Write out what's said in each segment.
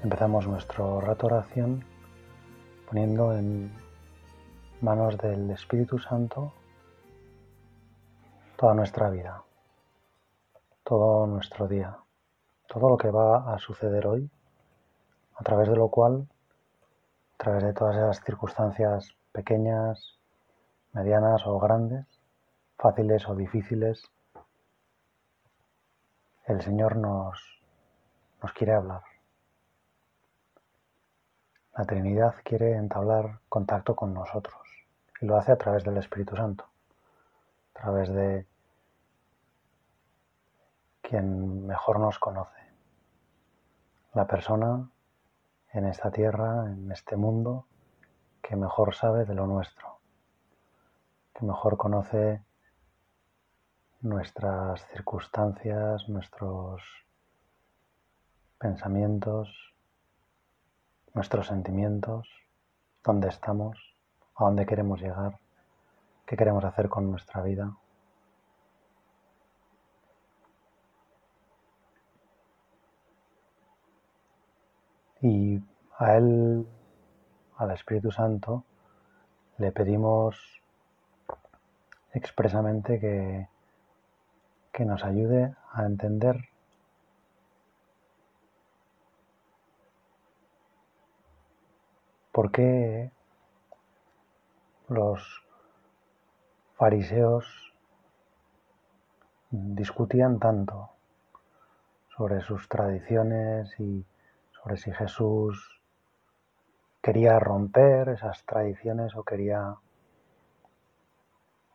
Empezamos nuestro rato oración poniendo en manos del Espíritu Santo toda nuestra vida, todo nuestro día, todo lo que va a suceder hoy, a través de lo cual, a través de todas esas circunstancias pequeñas, medianas o grandes, fáciles o difíciles, el Señor nos, nos quiere hablar. La Trinidad quiere entablar contacto con nosotros y lo hace a través del Espíritu Santo, a través de quien mejor nos conoce, la persona en esta tierra, en este mundo, que mejor sabe de lo nuestro, que mejor conoce nuestras circunstancias, nuestros pensamientos, nuestros sentimientos, dónde estamos, a dónde queremos llegar, qué queremos hacer con nuestra vida. Y a Él, al Espíritu Santo, le pedimos expresamente que, que nos ayude a entender ¿Por qué los fariseos discutían tanto sobre sus tradiciones y sobre si Jesús quería romper esas tradiciones o quería,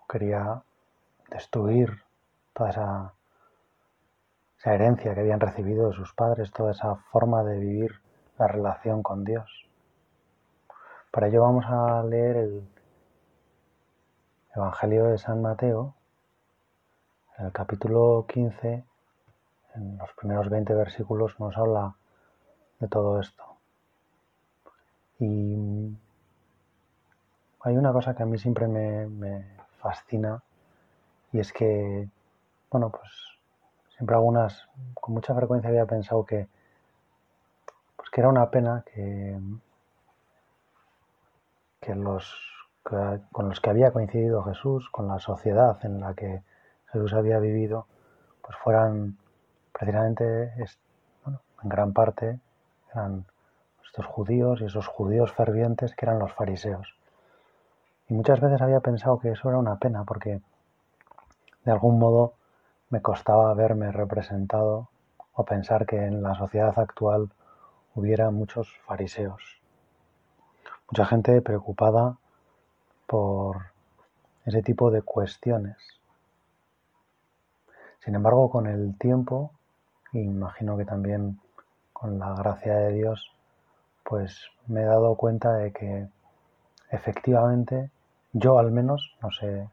quería destruir toda esa, esa herencia que habían recibido de sus padres, toda esa forma de vivir la relación con Dios. Para ello vamos a leer el Evangelio de San Mateo, en el capítulo 15, en los primeros 20 versículos nos habla de todo esto. Y hay una cosa que a mí siempre me, fascina y es que, bueno, pues siempre algunas, con mucha frecuencia había pensado que, pues que era una pena que que los con los que había coincidido Jesús, con la sociedad en la que Jesús había vivido, pues fueran precisamente, en gran parte, eran estos judíos y esos judíos fervientes que eran los fariseos. Y muchas veces había pensado que eso era una pena porque de algún modo me costaba verme representado o pensar que en la sociedad actual hubiera muchos fariseos mucha gente preocupada por ese tipo de cuestiones. Sin embargo, con el tiempo, imagino que también con la gracia de Dios, pues me he dado cuenta de que efectivamente yo al menos, no sé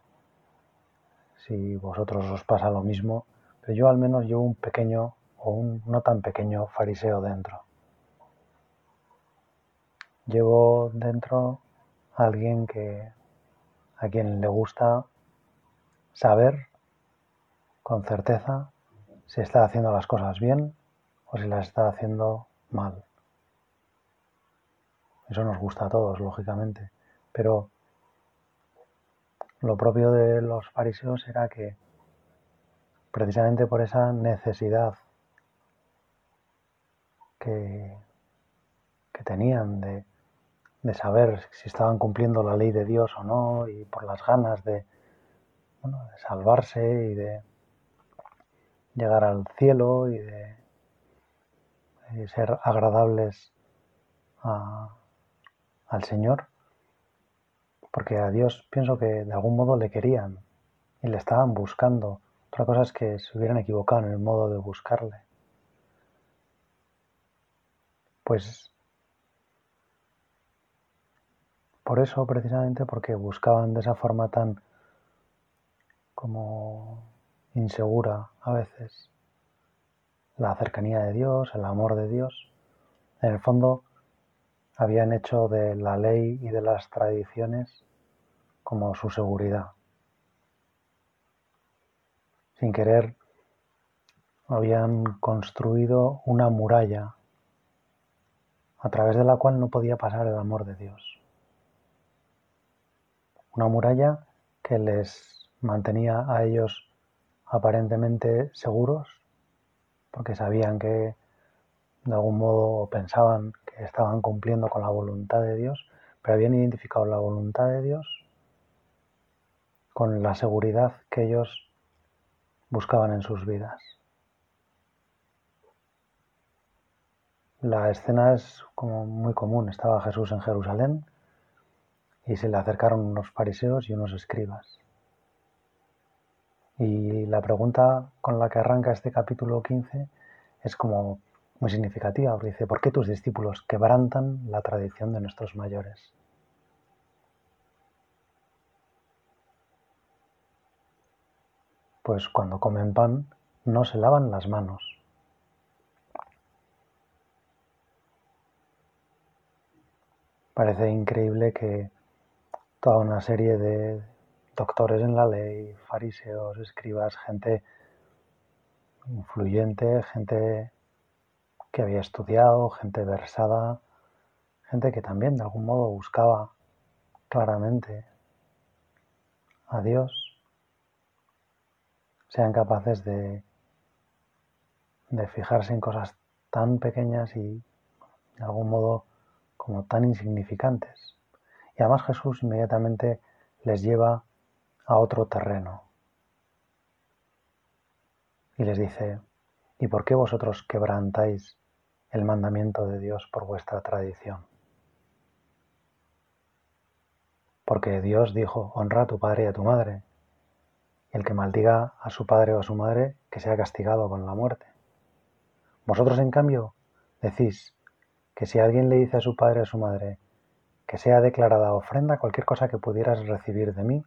si vosotros os pasa lo mismo, pero yo al menos llevo un pequeño o un no tan pequeño fariseo dentro. Llevo dentro a alguien que a quien le gusta saber con certeza si está haciendo las cosas bien o si las está haciendo mal. Eso nos gusta a todos, lógicamente, pero lo propio de los fariseos era que precisamente por esa necesidad que, que tenían de de saber si estaban cumpliendo la ley de Dios o no y por las ganas de, salvarse y de llegar al cielo y de, ser agradables al Señor, porque a Dios pienso que de algún modo le querían y le estaban buscando. Otra cosa es que se hubieran equivocado en el modo de buscarle. Pues por eso, precisamente, porque buscaban de esa forma tan como insegura a veces la cercanía de Dios, el amor de Dios, en el fondo habían hecho de la ley y de las tradiciones como su seguridad. Sin querer habían construido una muralla a través de la cual no podía pasar el amor de Dios. Una muralla que les mantenía a ellos aparentemente seguros, porque sabían que de algún modo pensaban que estaban cumpliendo con la voluntad de Dios, pero habían identificado la voluntad de Dios con la seguridad que ellos buscaban en sus vidas. La escena es como muy común. Estaba Jesús en Jerusalén y se le acercaron unos fariseos y unos escribas. Y la pregunta con la que arranca este capítulo 15 es como muy significativa, dice, ¿por qué tus discípulos quebrantan la tradición de nuestros mayores? Pues cuando comen pan no se lavan las manos. Parece increíble que toda una serie de doctores en la ley, fariseos, escribas, gente influyente, gente que había estudiado, gente versada, gente que también de algún modo buscaba claramente a Dios, sean capaces de, de fijarse en cosas tan pequeñas y de algún modo como tan insignificantes. Además Jesús inmediatamente les lleva a otro terreno. Y les dice, ¿y por qué vosotros quebrantáis el mandamiento de Dios por vuestra tradición? Porque Dios dijo, honra a tu padre y a tu madre, y el que maldiga a su padre o a su madre, que sea castigado con la muerte. Vosotros, en cambio, decís, que si alguien le dice a su padre o a su madre que sea declarada ofrenda cualquier cosa que pudieras recibir de mí,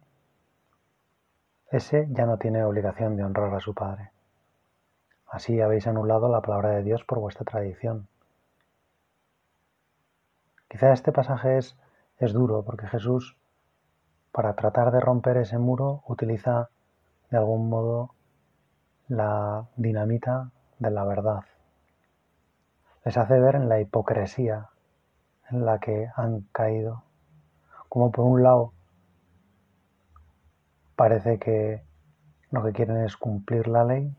ese ya no tiene obligación de honrar a su padre. Así habéis anulado la palabra de Dios por vuestra tradición. Quizá este pasaje es, es duro porque Jesús, para tratar de romper ese muro, utiliza de algún modo la dinamita de la verdad les hace ver en la hipocresía en la que han caído. Como por un lado parece que lo que quieren es cumplir la ley,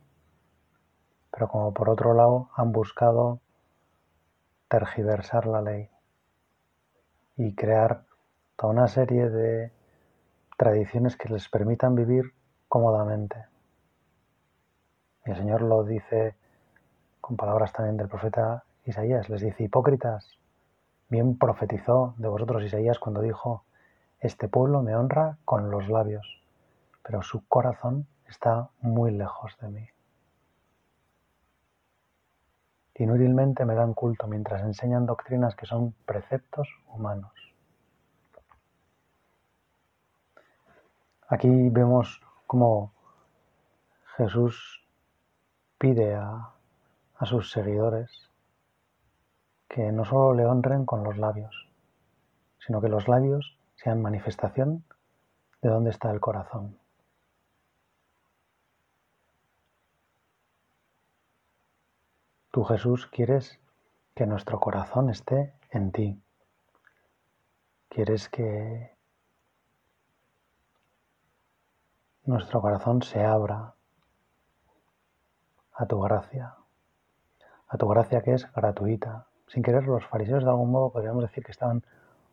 pero como por otro lado han buscado tergiversar la ley y crear toda una serie de tradiciones que les permitan vivir cómodamente. Y el Señor lo dice con palabras también del profeta Isaías les dice, hipócritas, bien profetizó de vosotros Isaías cuando dijo, este pueblo me honra con los labios, pero su corazón está muy lejos de mí. Inútilmente me dan culto mientras enseñan doctrinas que son preceptos humanos. Aquí vemos cómo Jesús pide a, a sus seguidores que no solo le honren con los labios, sino que los labios sean manifestación de dónde está el corazón. Tú Jesús quieres que nuestro corazón esté en ti. Quieres que nuestro corazón se abra a tu gracia, a tu gracia que es gratuita, sin querer, los fariseos de algún modo podríamos decir que estaban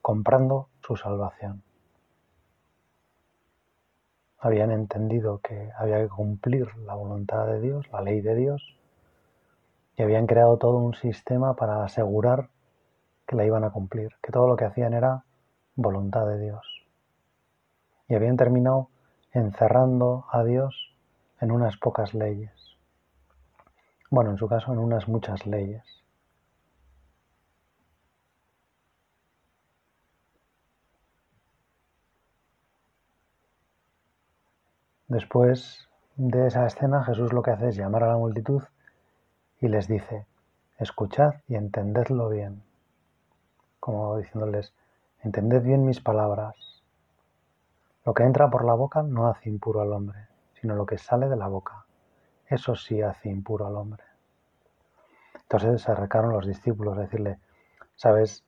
comprando su salvación. Habían entendido que había que cumplir la voluntad de Dios, la ley de Dios, y habían creado todo un sistema para asegurar que la iban a cumplir, que todo lo que hacían era voluntad de Dios. Y habían terminado encerrando a Dios en unas pocas leyes. Bueno, en su caso, en unas muchas leyes. Después de esa escena, Jesús lo que hace es llamar a la multitud y les dice, escuchad y entendedlo bien, como diciéndoles, entended bien mis palabras. Lo que entra por la boca no hace impuro al hombre, sino lo que sale de la boca. Eso sí hace impuro al hombre. Entonces se arrecaron los discípulos a decirle, sabes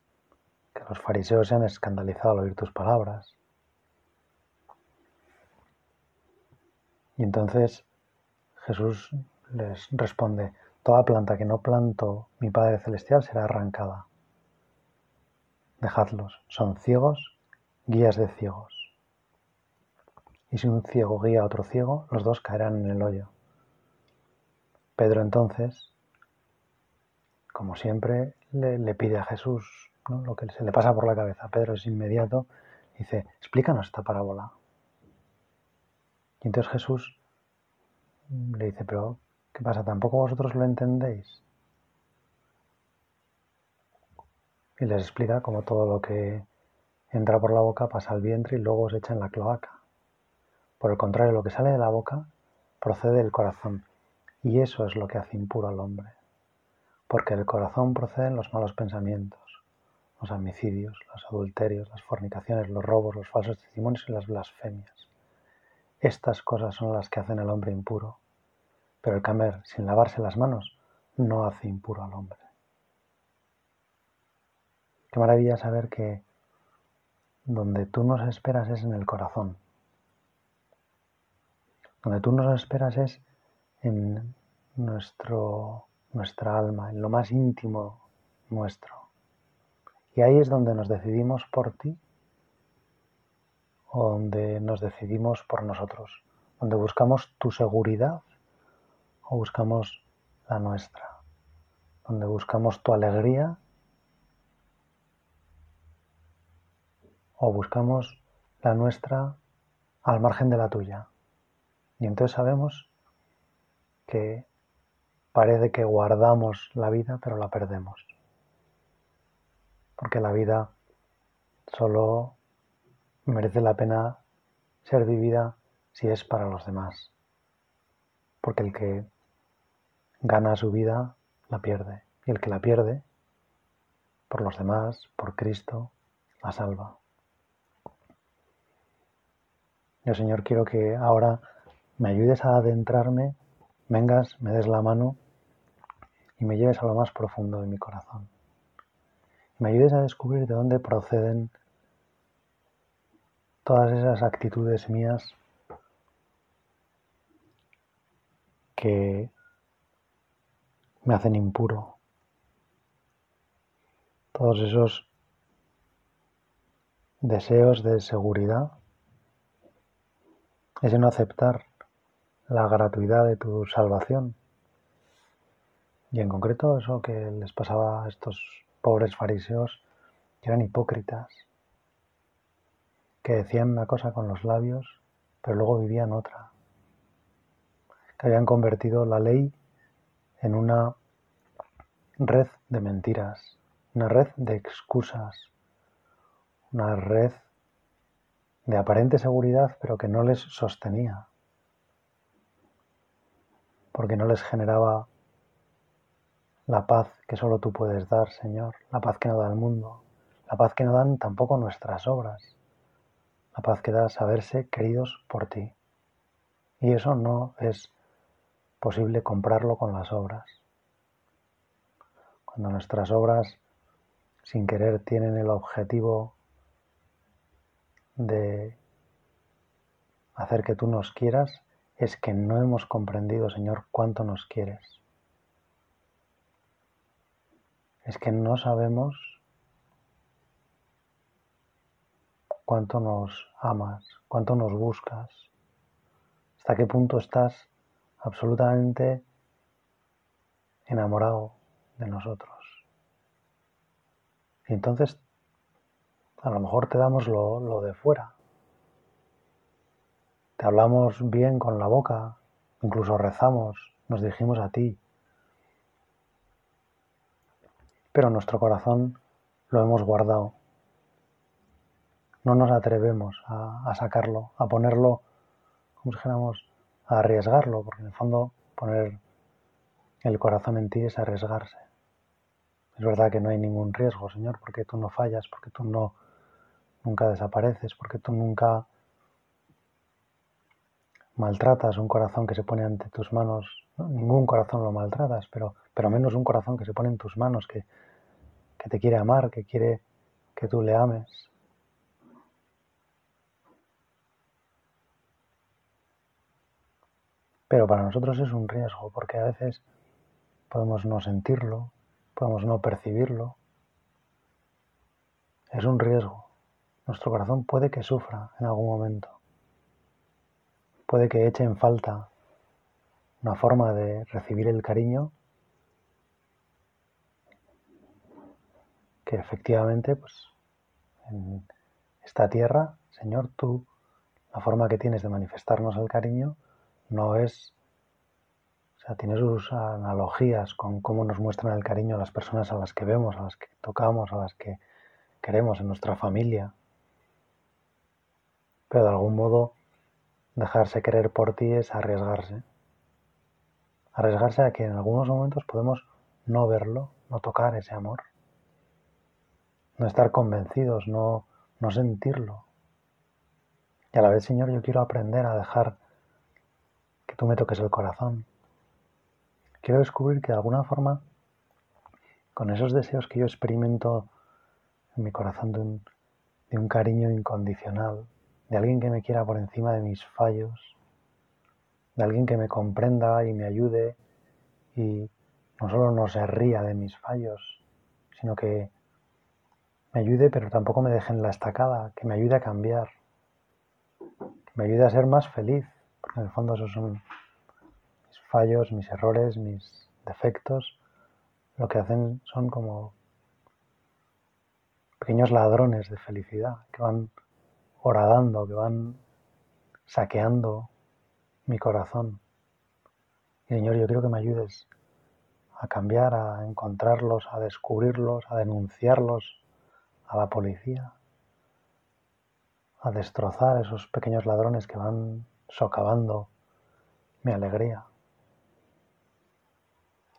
que los fariseos se han escandalizado al oír tus palabras. Y entonces Jesús les responde, toda planta que no plantó mi Padre Celestial será arrancada. Dejadlos, son ciegos, guías de ciegos. Y si un ciego guía a otro ciego, los dos caerán en el hoyo. Pedro entonces, como siempre, le, pide a Jesús lo que se le pasa por la cabeza. Pedro es inmediato, dice, explícanos esta parábola. Y entonces Jesús le dice, pero ¿qué pasa? ¿Tampoco vosotros lo entendéis? Y les explica cómo todo lo que entra por la boca pasa al vientre y luego se echa en la cloaca. Por el contrario, lo que sale de la boca procede del corazón. Y eso es lo que hace impuro al hombre. Porque del corazón proceden los malos pensamientos, los homicidios, los adulterios, las fornicaciones, los robos, los falsos testimonios y las blasfemias. Estas cosas son las que hacen al hombre impuro, pero el comer sin lavarse las manos no hace impuro al hombre. Qué maravilla saber que donde tú nos esperas es en el corazón. Donde tú nos esperas es en nuestro, nuestra alma, en lo más íntimo nuestro. Y ahí es donde nos decidimos por ti donde nos decidimos por nosotros, donde buscamos tu seguridad o buscamos la nuestra, donde buscamos tu alegría o buscamos la nuestra al margen de la tuya. Y entonces sabemos que parece que guardamos la vida, pero la perdemos. Porque la vida solo merece la pena ser vivida si es para los demás. Porque el que gana su vida la pierde. Y el que la pierde, por los demás, por Cristo, la salva. Yo, Señor, quiero que ahora me ayudes a adentrarme, vengas, me des la mano y me lleves a lo más profundo de mi corazón. Me ayudes a descubrir de dónde proceden todas esas actitudes mías que me hacen impuro, todos esos deseos de seguridad, ese no aceptar la gratuidad de tu salvación. Y en concreto eso que les pasaba a estos pobres fariseos que eran hipócritas, que decían una cosa con los labios, pero luego vivían otra, que habían convertido la ley en una red de mentiras, una red de excusas, una red de aparente seguridad, pero que no les sostenía, porque no les generaba la paz que solo tú puedes dar, Señor, la paz que no da el mundo, la paz que no dan tampoco nuestras obras la paz que da saberse queridos por ti. Y eso no es posible comprarlo con las obras. Cuando nuestras obras sin querer tienen el objetivo de hacer que tú nos quieras, es que no hemos comprendido, Señor, cuánto nos quieres. Es que no sabemos cuánto nos amas, cuánto nos buscas, hasta qué punto estás absolutamente enamorado de nosotros. Y entonces a lo mejor te damos lo, de fuera. Te hablamos bien con la boca, incluso rezamos, nos dirigimos a ti. Pero nuestro corazón lo hemos guardado no nos atrevemos a, sacarlo, a ponerlo como si dijéramos a arriesgarlo, porque en el fondo poner el corazón en ti es arriesgarse. Es verdad que no hay ningún riesgo, Señor, porque tú no fallas, porque tú no nunca desapareces, porque tú nunca maltratas un corazón que se pone ante tus manos. Ningún corazón lo maltratas, pero, pero menos un corazón que se pone en tus manos, que, que te quiere amar, que quiere que tú le ames. Pero para nosotros es un riesgo, porque a veces podemos no sentirlo, podemos no percibirlo. Es un riesgo. Nuestro corazón puede que sufra en algún momento. Puede que eche en falta una forma de recibir el cariño que efectivamente, pues, en esta tierra, Señor, tú, la forma que tienes de manifestarnos el cariño no es, o sea, tiene sus analogías con cómo nos muestran el cariño las personas a las que vemos, a las que tocamos, a las que queremos en nuestra familia. Pero de algún modo, dejarse querer por ti es arriesgarse. Arriesgarse a que en algunos momentos podemos no verlo, no tocar ese amor no estar convencidos, no, no sentirlo. Y a la vez, Señor, yo quiero aprender a dejar que tú me toques el corazón. Quiero descubrir que de alguna forma, con esos deseos que yo experimento en mi corazón de un, de un cariño incondicional, de alguien que me quiera por encima de mis fallos, de alguien que me comprenda y me ayude y no solo no se ría de mis fallos, sino que me ayude, pero tampoco me deje en la estacada, que me ayude a cambiar, que me ayude a ser más feliz, en el fondo esos son mis fallos, mis errores, mis defectos, lo que hacen son como pequeños ladrones de felicidad que van horadando, que van saqueando mi corazón. Y Señor, yo quiero que me ayudes a cambiar, a encontrarlos, a descubrirlos, a denunciarlos, a la policía, a destrozar esos pequeños ladrones que van socavando mi alegría.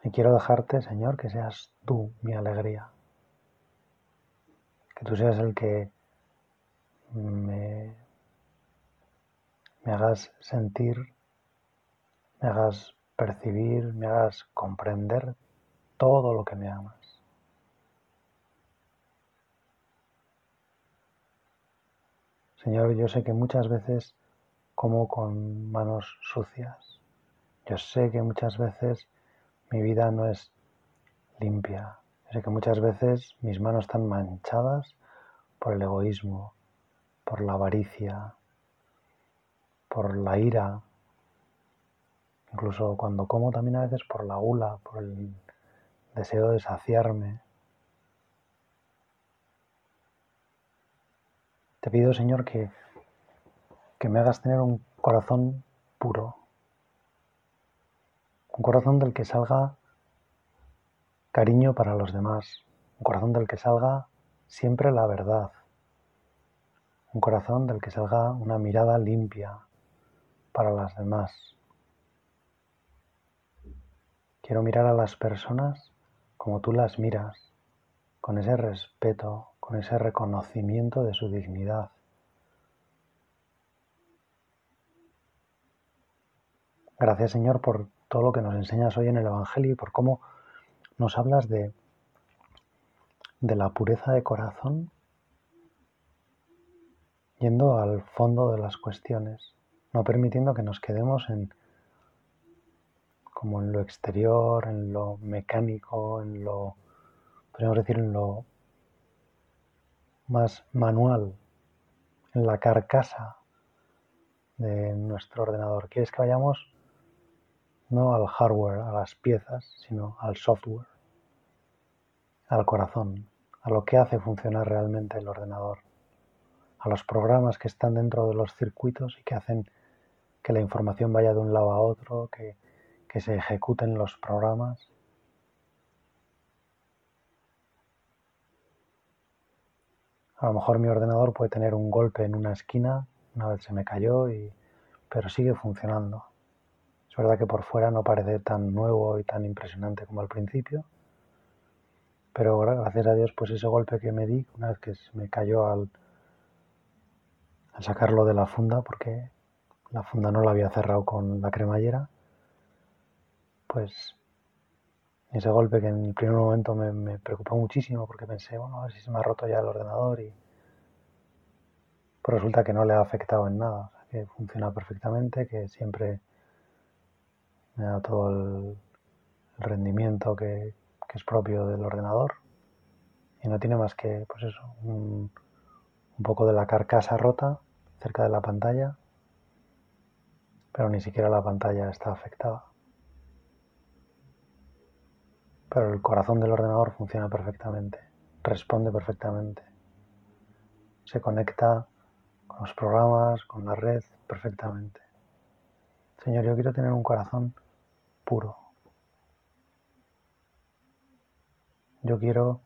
Y quiero dejarte, Señor, que seas tú mi alegría. Que tú seas el que me, me hagas sentir, me hagas percibir, me hagas comprender todo lo que me amas. Señor, yo sé que muchas veces como con manos sucias. Yo sé que muchas veces mi vida no es limpia. Sé que muchas veces mis manos están manchadas por el egoísmo, por la avaricia, por la ira. Incluso cuando como también a veces por la gula, por el deseo de saciarme. Te pido, Señor, que, que me hagas tener un corazón puro, un corazón del que salga cariño para los demás, un corazón del que salga siempre la verdad, un corazón del que salga una mirada limpia para las demás. Quiero mirar a las personas como tú las miras, con ese respeto, con ese reconocimiento de su dignidad. Gracias Señor por todo lo que nos enseñas hoy en el Evangelio y por cómo nos hablas de, de la pureza de corazón yendo al fondo de las cuestiones, no permitiendo que nos quedemos en como en lo exterior, en lo mecánico, en lo podríamos decir en lo más manual en la carcasa de nuestro ordenador. Quieres que vayamos no al hardware, a las piezas, sino al software, al corazón, a lo que hace funcionar realmente el ordenador, a los programas que están dentro de los circuitos y que hacen que la información vaya de un lado a otro, que, que se ejecuten los programas A lo mejor mi ordenador puede tener un golpe en una esquina, una vez se me cayó, y, pero sigue funcionando. Es verdad que por fuera no parece tan nuevo y tan impresionante como al principio, pero gracias a Dios, pues ese golpe que me di, una vez que me cayó al, al sacarlo de la funda, porque la funda no la había cerrado con la cremallera, pues ese golpe que en el primer momento me, preocupó muchísimo porque pensé, bueno, a ver si se me ha roto ya el ordenador y pues resulta que no le ha afectado en nada, que funciona perfectamente, que siempre me da todo el, rendimiento que, es propio del ordenador. Y no tiene más que, pues eso, un, un poco de la carcasa rota cerca de la pantalla, pero ni siquiera la pantalla está afectada. Pero el corazón del ordenador funciona perfectamente, responde perfectamente, se conecta con los programas, con la red perfectamente. Señor, yo quiero tener un corazón puro. Yo quiero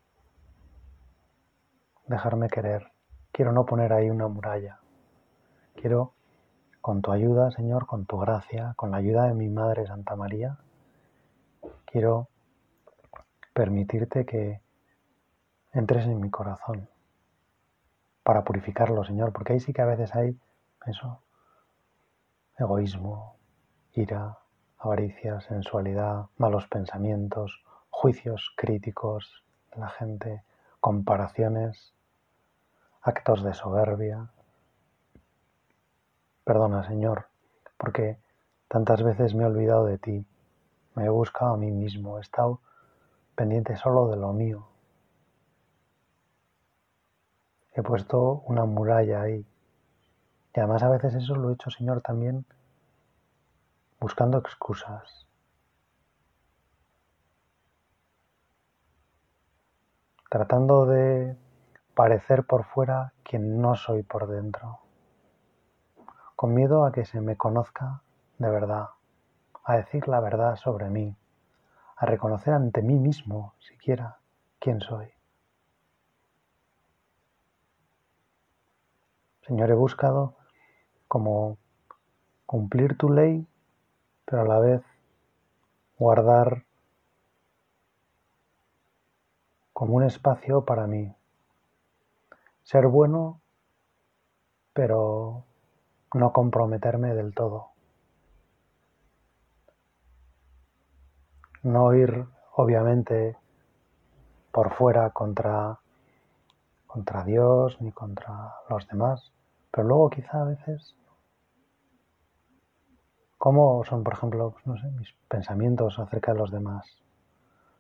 dejarme querer. Quiero no poner ahí una muralla. Quiero, con tu ayuda, Señor, con tu gracia, con la ayuda de mi Madre Santa María, quiero permitirte que entres en mi corazón para purificarlo, Señor, porque ahí sí que a veces hay eso, egoísmo, ira, avaricia, sensualidad, malos pensamientos, juicios críticos de la gente, comparaciones, actos de soberbia. Perdona, Señor, porque tantas veces me he olvidado de ti, me he buscado a mí mismo, he estado pendiente solo de lo mío. He puesto una muralla ahí. Y además a veces eso lo he hecho, Señor, también buscando excusas. Tratando de parecer por fuera quien no soy por dentro. Con miedo a que se me conozca de verdad, a decir la verdad sobre mí a reconocer ante mí mismo siquiera quién soy. Señor, he buscado como cumplir tu ley, pero a la vez guardar como un espacio para mí. Ser bueno, pero no comprometerme del todo. no ir obviamente por fuera contra, contra Dios ni contra los demás, pero luego quizá a veces, ¿cómo son, por ejemplo, no sé, mis pensamientos acerca de los demás?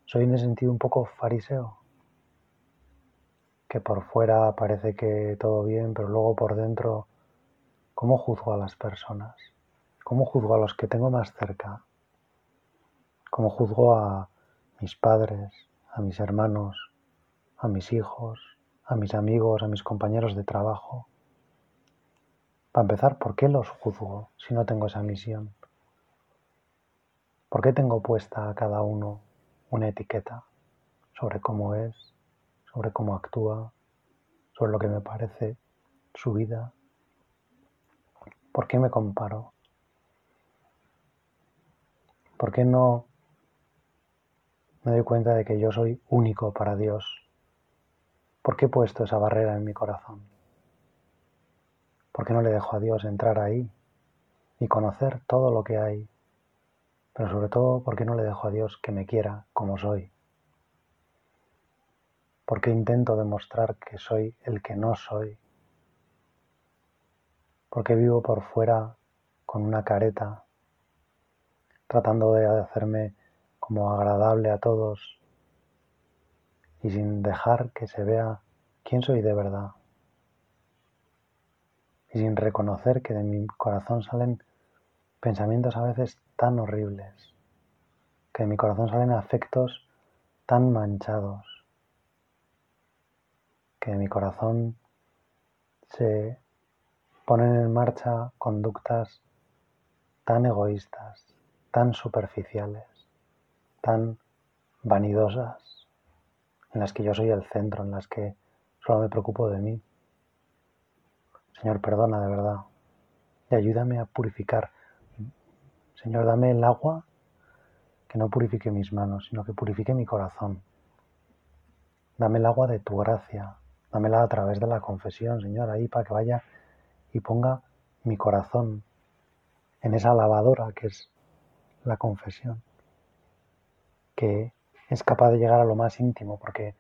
Soy en ese sentido un poco fariseo, que por fuera parece que todo bien, pero luego por dentro, ¿cómo juzgo a las personas? ¿Cómo juzgo a los que tengo más cerca? cómo juzgo a mis padres, a mis hermanos, a mis hijos, a mis amigos, a mis compañeros de trabajo. Para empezar, ¿por qué los juzgo si no tengo esa misión? ¿Por qué tengo puesta a cada uno una etiqueta sobre cómo es, sobre cómo actúa, sobre lo que me parece su vida? ¿Por qué me comparo? ¿Por qué no me doy cuenta de que yo soy único para Dios. ¿Por qué he puesto esa barrera en mi corazón? ¿Por qué no le dejo a Dios entrar ahí y conocer todo lo que hay? Pero sobre todo, ¿por qué no le dejo a Dios que me quiera como soy? ¿Por qué intento demostrar que soy el que no soy? ¿Por qué vivo por fuera con una careta, tratando de hacerme como agradable a todos y sin dejar que se vea quién soy de verdad. Y sin reconocer que de mi corazón salen pensamientos a veces tan horribles, que de mi corazón salen afectos tan manchados, que de mi corazón se ponen en marcha conductas tan egoístas, tan superficiales tan vanidosas, en las que yo soy el centro, en las que solo me preocupo de mí. Señor, perdona de verdad. y ayúdame a purificar. Señor, dame el agua que no purifique mis manos, sino que purifique mi corazón. Dame el agua de tu gracia, dámela a través de la confesión, Señor, ahí para que vaya y ponga mi corazón en esa lavadora que es la confesión, que es capaz de llegar a lo más íntimo, porque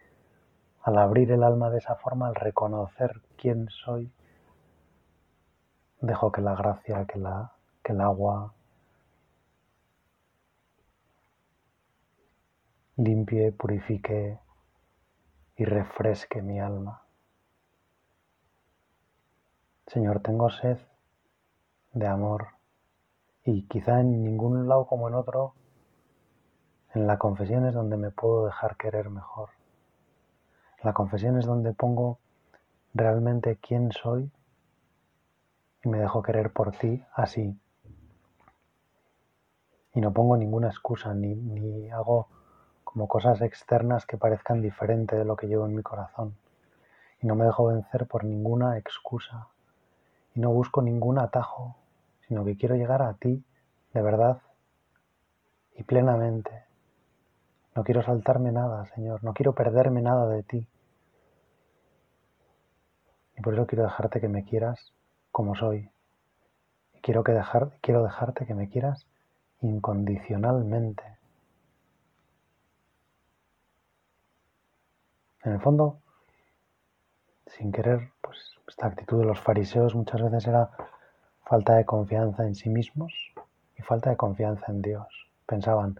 al abrir el alma de esa forma, al reconocer quién soy, dejo que la gracia, que, la, que el agua limpie, purifique y refresque mi alma. Señor, tengo sed de amor y quizá en ningún lado como en otro, en la confesión es donde me puedo dejar querer mejor. La confesión es donde pongo realmente quién soy y me dejo querer por ti así. Y no pongo ninguna excusa ni, ni hago como cosas externas que parezcan diferente de lo que llevo en mi corazón. Y no me dejo vencer por ninguna excusa. Y no busco ningún atajo, sino que quiero llegar a ti de verdad y plenamente. No quiero saltarme nada, Señor. No quiero perderme nada de ti. Y por eso quiero dejarte que me quieras como soy. Y quiero, que dejar, quiero dejarte que me quieras incondicionalmente. En el fondo, sin querer, pues esta actitud de los fariseos muchas veces era falta de confianza en sí mismos y falta de confianza en Dios. Pensaban,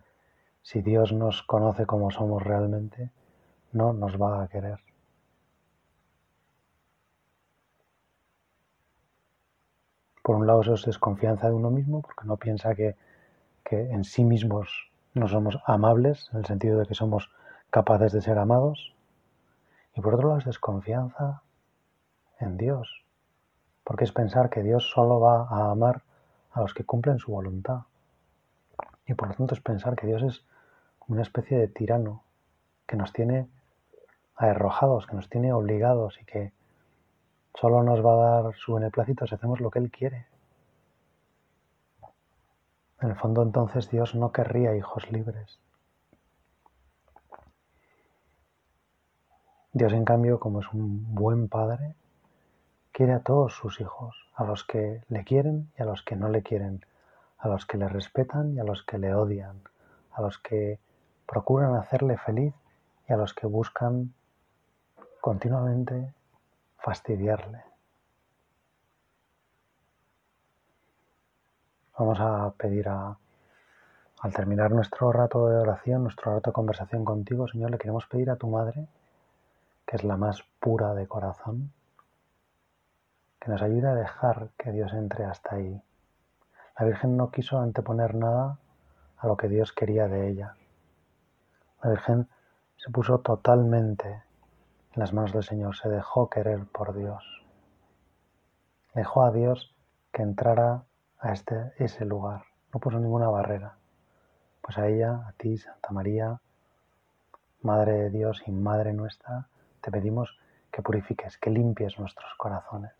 si Dios nos conoce como somos realmente, no nos va a querer. Por un lado eso es desconfianza de uno mismo, porque no piensa que, que en sí mismos no somos amables, en el sentido de que somos capaces de ser amados, y por otro lado es desconfianza en Dios, porque es pensar que Dios solo va a amar a los que cumplen su voluntad. Y por lo tanto es pensar que Dios es una especie de tirano que nos tiene arrojados, que nos tiene obligados y que solo nos va a dar su beneplácito si hacemos lo que Él quiere. En el fondo entonces Dios no querría hijos libres. Dios, en cambio, como es un buen padre, quiere a todos sus hijos, a los que le quieren y a los que no le quieren, a los que le respetan y a los que le odian, a los que procuran hacerle feliz y a los que buscan continuamente fastidiarle. Vamos a pedir a, al terminar nuestro rato de oración, nuestro rato de conversación contigo, Señor, le queremos pedir a tu madre que es la más pura de corazón, que nos ayude a dejar que Dios entre hasta ahí. La Virgen no quiso anteponer nada a lo que Dios quería de ella. La Virgen se puso totalmente las manos del Señor, se dejó querer por Dios. Dejó a Dios que entrara a este, ese lugar, no puso ninguna barrera. Pues a ella, a ti, Santa María, Madre de Dios y Madre nuestra, te pedimos que purifiques, que limpies nuestros corazones,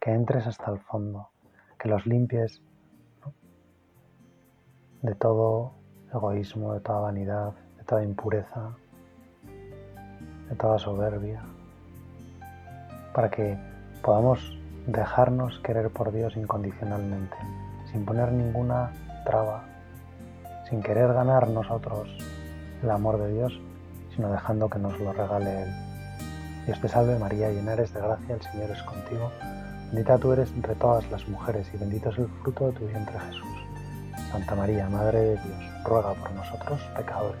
que entres hasta el fondo, que los limpies de todo egoísmo, de toda vanidad, de toda impureza, de toda soberbia, para que podamos dejarnos querer por Dios incondicionalmente, sin poner ninguna traba, sin querer ganar nosotros el amor de Dios, sino dejando que nos lo regale Él. Dios te salve María, llena eres de gracia, el Señor es contigo. Bendita tú eres entre todas las mujeres y bendito es el fruto de tu vientre Jesús. Santa María, Madre de Dios, ruega por nosotros pecadores,